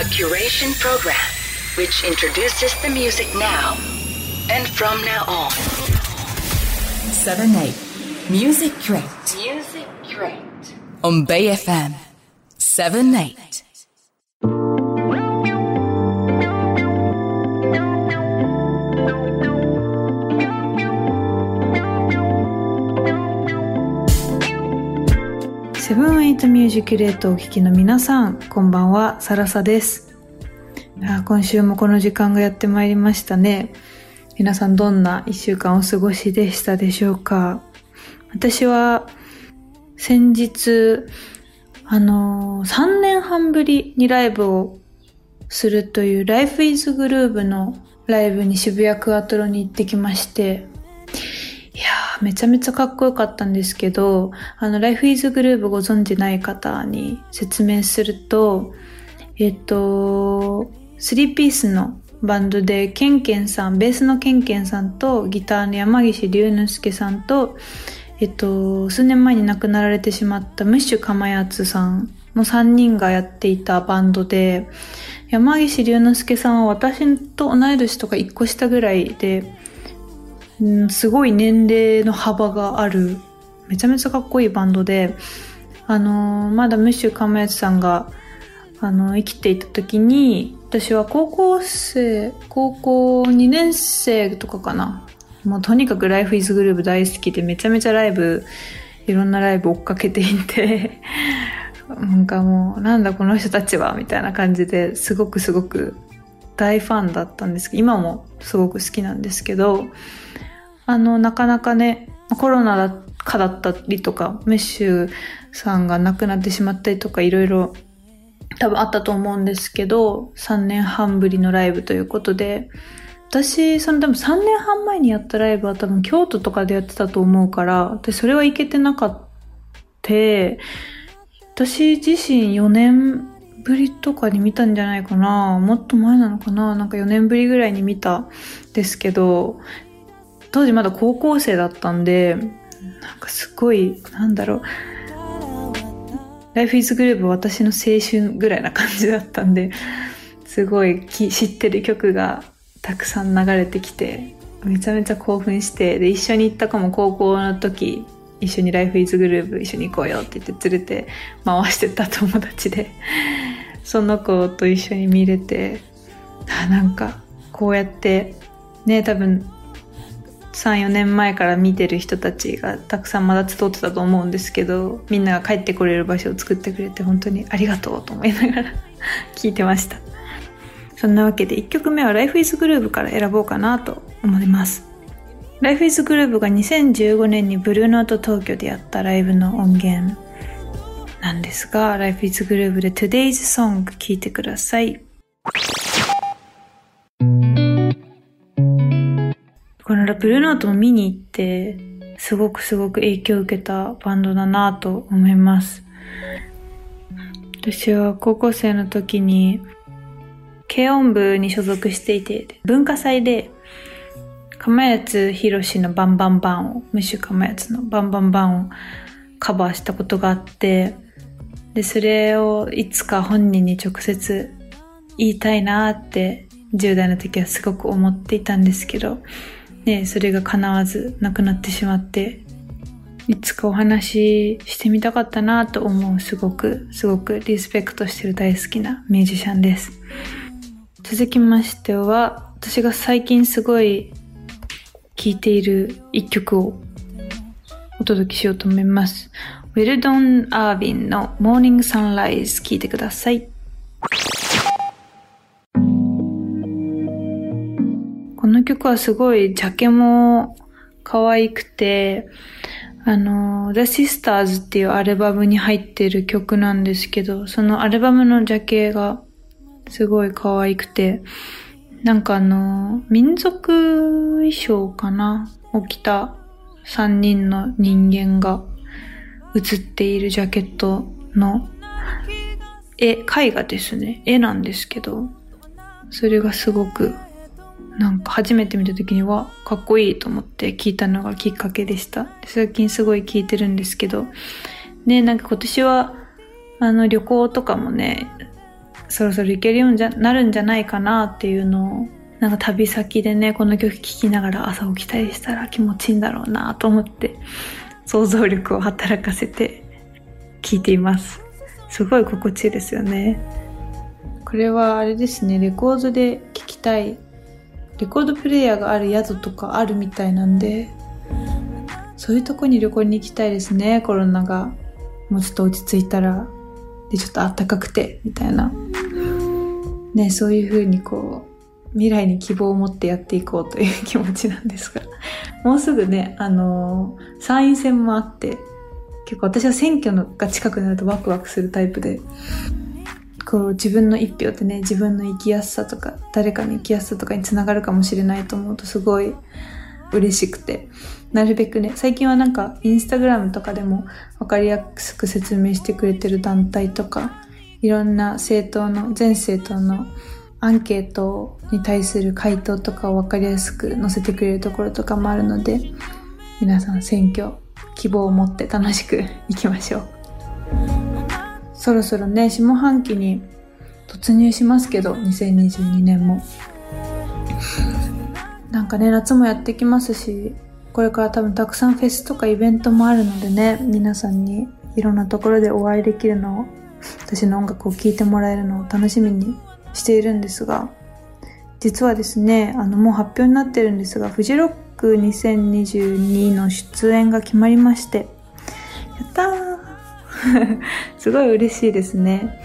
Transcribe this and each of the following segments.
A curation program which introduces the music now and from now on. 7 8 Music Crate Music Crate. on Bay FM 7 8トミュージックレートをお聴きの皆さん、こんばんは、サラサです。あ今週もこの時間がやってまいりましたね。皆さんどんな一週間お過ごしでしたでしょうか私は先日、あのー、3年半ぶりにライブをするという Life is Groove のライブに渋谷クアトロに行ってきまして、いやー、めちゃめちゃかっこよかったんですけど、あの、Life is Groove ご存知ない方に説明すると、えっと、3ピースのバンドで、ケンケンさん、ベースのケンケンさんと、ギターの山岸龍之介さんと、えっと、数年前に亡くなられてしまったムッシュかまやつさんの3人がやっていたバンドで、山岸龍之介さんは私と同い年とか1個下ぐらいで、んすごい年齢の幅がある、めちゃめちゃかっこいいバンドで、あのーまだムッシュかまやつさんが、あの、生きていた時に、私は高校生、高校2年生とかかな。もうとにかく Life is Groove 大好きでめちゃめちゃライブ、いろんなライブ追っかけていて、なんかもう、なんだこの人たちは、みたいな感じですごくすごく大ファンだったんですけど、今もすごく好きなんですけど、あの、なかなかね、コロナ禍だったりとか、メッシュさんが亡くなってしまったりとか、いろいろ多分あったと思うんですけど、3年半ぶりのライブということで、私、その多分3年半前にやったライブは多分京都とかでやってたと思うから、私それは行けてなかった。私自身4年ぶりとかに見たんじゃないかな。もっと前なのかな。なんか4年ぶりぐらいに見たですけど、当時まだ高校生だったんで、なんかすごい、なんだろう。Life is Groove は私の青春ぐらいな感じだったんで、すごいき知ってる曲がたくさん流れてきて、めちゃめちゃ興奮して、で、一緒に行った子も高校の時、一緒に Life is Groove 一緒に行こうよって言って連れて回してた友達で、その子と一緒に見れて、あなんか、こうやって、ね、多分、3、4年前から見てる人たちがたくさんまだ集ってたと思うんですけど、みんなが帰ってこれる場所を作ってくれて本当にありがとうと思いながら 聞いてました。そんなわけで1曲目は Life is Groove から選ぼうかなと思います。Life is Groove が2015年にブルーノート東京でやったライブの音源なんですが、Life is Groove で Today's Song 聴いてください。このブルーノートも見に行って、すごくすごく影響を受けたバンドだなと思います。私は高校生の時に、軽音部に所属していて、文化祭で、かまやつひろしのバンバンバンを、ムッシュかまやつのバンバンバンをカバーしたことがあって、で、それをいつか本人に直接言いたいなって、10代の時はすごく思っていたんですけど、ね、それが叶わず亡くなってしまって、いつかお話ししてみたかったなと思う、すごく、すごくリスペクトしてる大好きなミュージシャンです。続きましては、私が最近すごい聴いている一曲をお届けしようと思います。ウィルドン・アービンの Morning Sunrise 聴いてください。曲はすごいジャケも可愛くて、あの、The Sisters っていうアルバムに入ってる曲なんですけど、そのアルバムのジャケがすごい可愛くて、なんかあの、民族衣装かな？を着た3人の人間が写っているジャケットの絵、絵画ですね。絵なんですけど、それがすごくなんか初めて見た時にはかっこいいと思って聞いたのがきっかけでした。最近すごい聞いてるんですけど、ね、なんか今年はあの旅行とかもね、そろそろ行けるようになるんじゃないかなっていうのを、なんか旅先でね、この曲聴きながら朝起きたりしたら気持ちいいんだろうなと思って、想像力を働かせて聴いています。すごい心地いいですよね。これはあれですね、レコードで聴きたい、レコードプレイヤーがある宿とかあるみたいなんで、そういうとこに旅行に行きたいですね、コロナが。もうちょっと落ち着いたら、で、ちょっと暖かくて、みたいな。ね、そういうふうにこう、未来に希望を持ってやっていこうという気持ちなんですが、もうすぐね、あのー、参院選もあって、結構私は選挙のが近くなるとワクワクするタイプで、こう自分の一票ってね、自分の生きやすさとか、誰かの生きやすさとかにつながるかもしれないと思うとすごい嬉しくて、なるべくね、最近はなんかインスタグラムとかでもわかりやすく説明してくれてる団体とか、いろんな政党の、全政党のアンケートに対する回答とかをわかりやすく載せてくれるところとかもあるので、皆さん選挙、希望を持って楽しくいきましょう。そろそろね、下半期に突入しますけど、2022年も。なんかね、夏もやってきますし、これから多分たくさんフェスとかイベントもあるのでね、皆さんにいろんなところでお会いできるのを、私の音楽を聴いてもらえるのを楽しみにしているんですが、実はですね、あの、もう発表になってるんですが、フジロック2022の出演が決まりまして、やったー すごい嬉しいですね。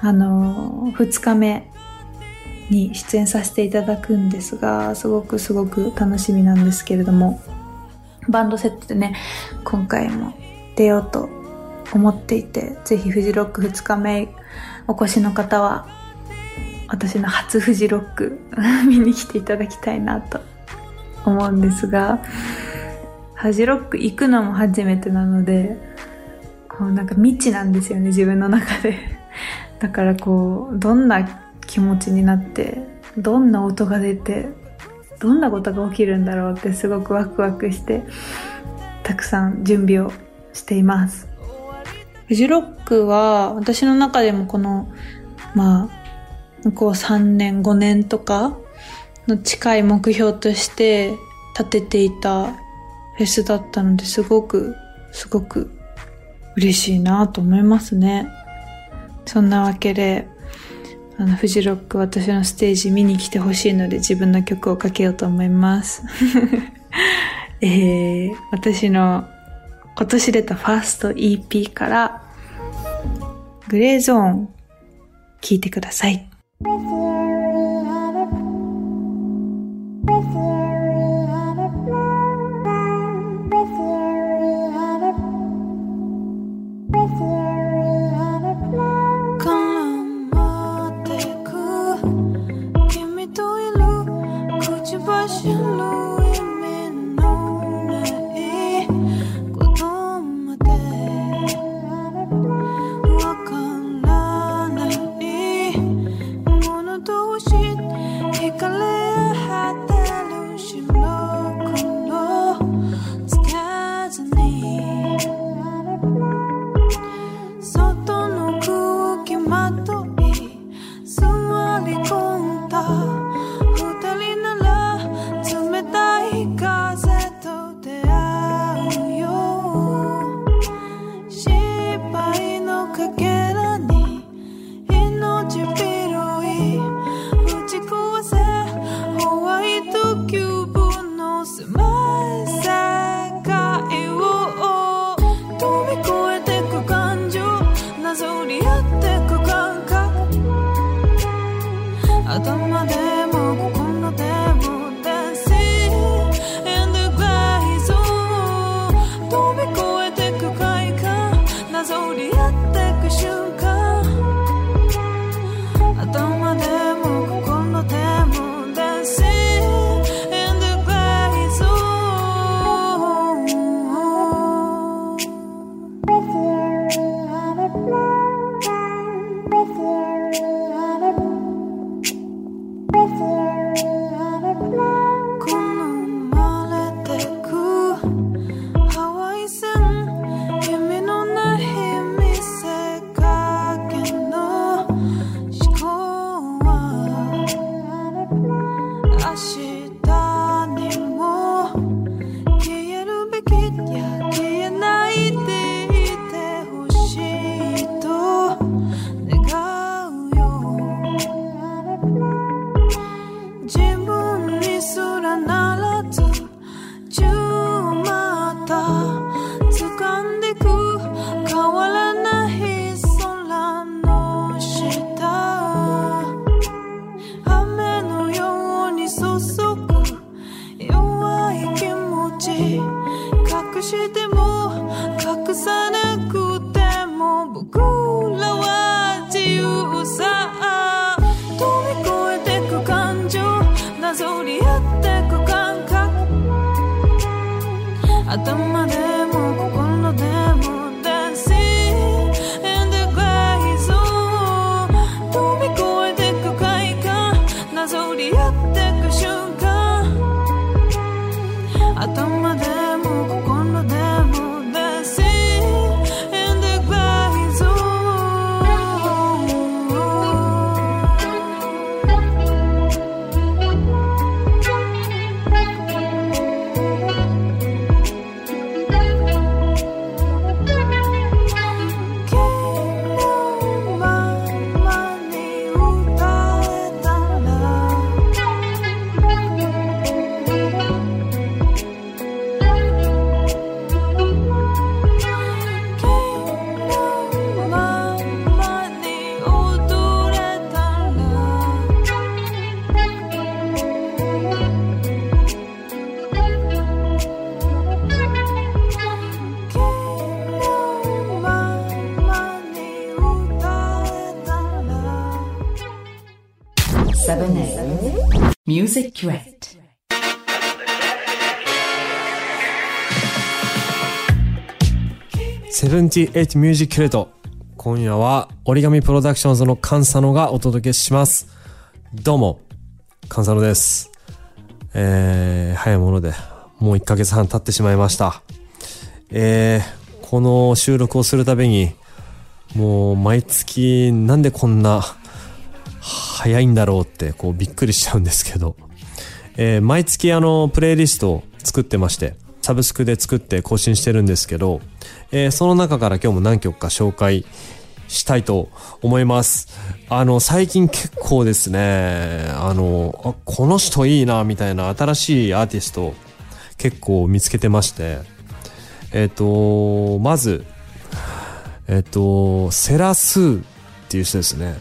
あの、2日目に出演させていただくんですが、すごくすごく楽しみなんですけれども、バンドセットでね、今回も出ようと思っていて、ぜひフジロック2日目お越しの方は私の初フジロック 見に来ていただきたいなと思うんですが、フジロック行くのも初めてなので、こうなんか未知なんですよね、自分の中で。だからこう、どんな気持ちになって、どんな音が出て、どんなことが起きるんだろうってすごくワクワクして、たくさん準備をしています。フジロックは私の中でもこの、まあ、向こう3年5年とかの近い目標として立てていたフェスだったのですごくすごく嬉しいなと思いますね。そんなわけで、あの、フジロック私のステージ見に来てほしいので自分の曲をかけようと思います。えー、私の今年出たファースト EP からグレーゾーン聴いてください。you. 頭でも心でも Music Direct Seventy Eight musi-curate。今夜は origami PRODUCTIONS の Kan Sano がお届けします。どうも、 Kan Sano です。えー、早いもので、もう1ヶ月半経ってしまいました。えー、この収録をするたびに、もう毎月なんでこんな早いんだろうってこうびっくりしちゃうんですけど、えー毎月あのプレイリストを作ってましてサブスクで作って更新してるんですけど、えーその中から今日も何曲か紹介したいと思いますあの最近結構ですねあのあこの人いいなみたいな新しいアーティスト結構見つけてましてえっ、とまずえっと、セラスーっていう人ですね。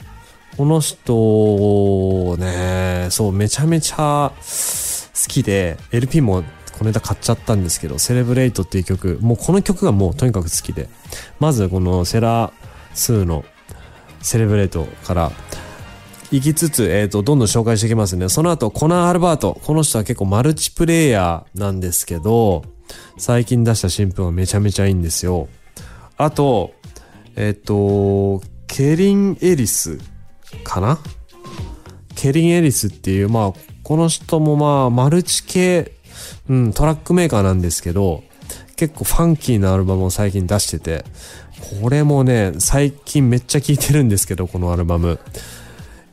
この人をね、そう、めちゃめちゃ好きで、LP もこの間買っちゃったんですけど、セレブレイトっていう曲、もうこの曲がもうとにかく好きで、まずこのセラスーのセレブレイトから行きつつ、えっ、と、どんどん紹介していきますね。その後、コナー・アルバート。この人は結構マルチプレイヤーなんですけど、最近出した新譜がめちゃめちゃいいんですよ。あと、えっ、と、ケリン・エリスかな？ケリン・エリスっていう、まあ、この人もまあ、マルチ系、うん、トラックメーカーなんですけど、結構ファンキーなアルバムを最近出してて、これもね、最近めっちゃ聴いてるんですけど、このアルバム。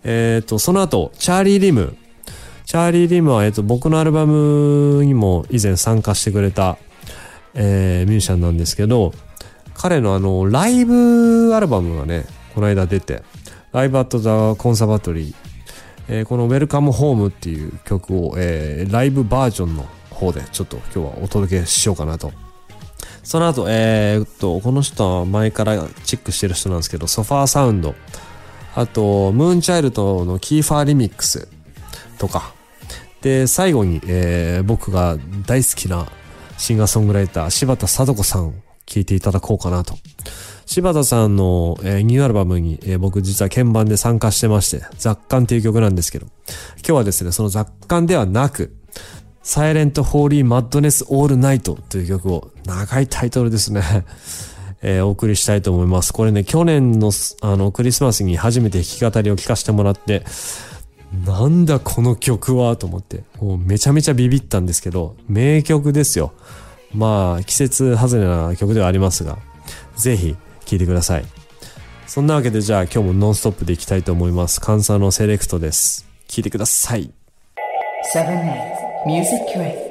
えっ、と、その後、チャーリー・リム。チャーリー・リムは、えっ、と、僕のアルバムにも以前参加してくれた、えーミュージシャンなんですけど、彼のあの、ライブアルバムがね、この間出て、ライブアットザコンサバトリー、この Welcome Home っていう曲を、えーライブバージョンの方でちょっと今日はお届けしようかなと。その後、えーっと、この人は前からチェックしてる人なんですけど、ソファーサウンド、あと、ムーンチャイルドのキーファーリミックスとか、で、最後に、えー僕が大好きなシンガーソングライター、柴田聡子さんを聴いていただこうかなと。柴田さんの、えーニューアルバムに、えー僕実は鍵盤で参加してまして、雑感っていう曲なんですけど、今日はですね、その雑感ではなく、サイレント・ホーリー・マッドネス・オール・ナイトという曲を、長いタイトルですね、えーお送りしたいと思います。これね、去年の、あの、クリスマスに初めて弾き語りを聴かせてもらって、なんだこの曲はと思って、もうめちゃめちゃビビったんですけど、名曲ですよ。まあ、季節外れな曲ではありますが、ぜひ聞いてください。そんなわけでじゃあ今日もノンストップでいきたいと思います。カンサーのセレクトです。聞いてください。7A Music c r a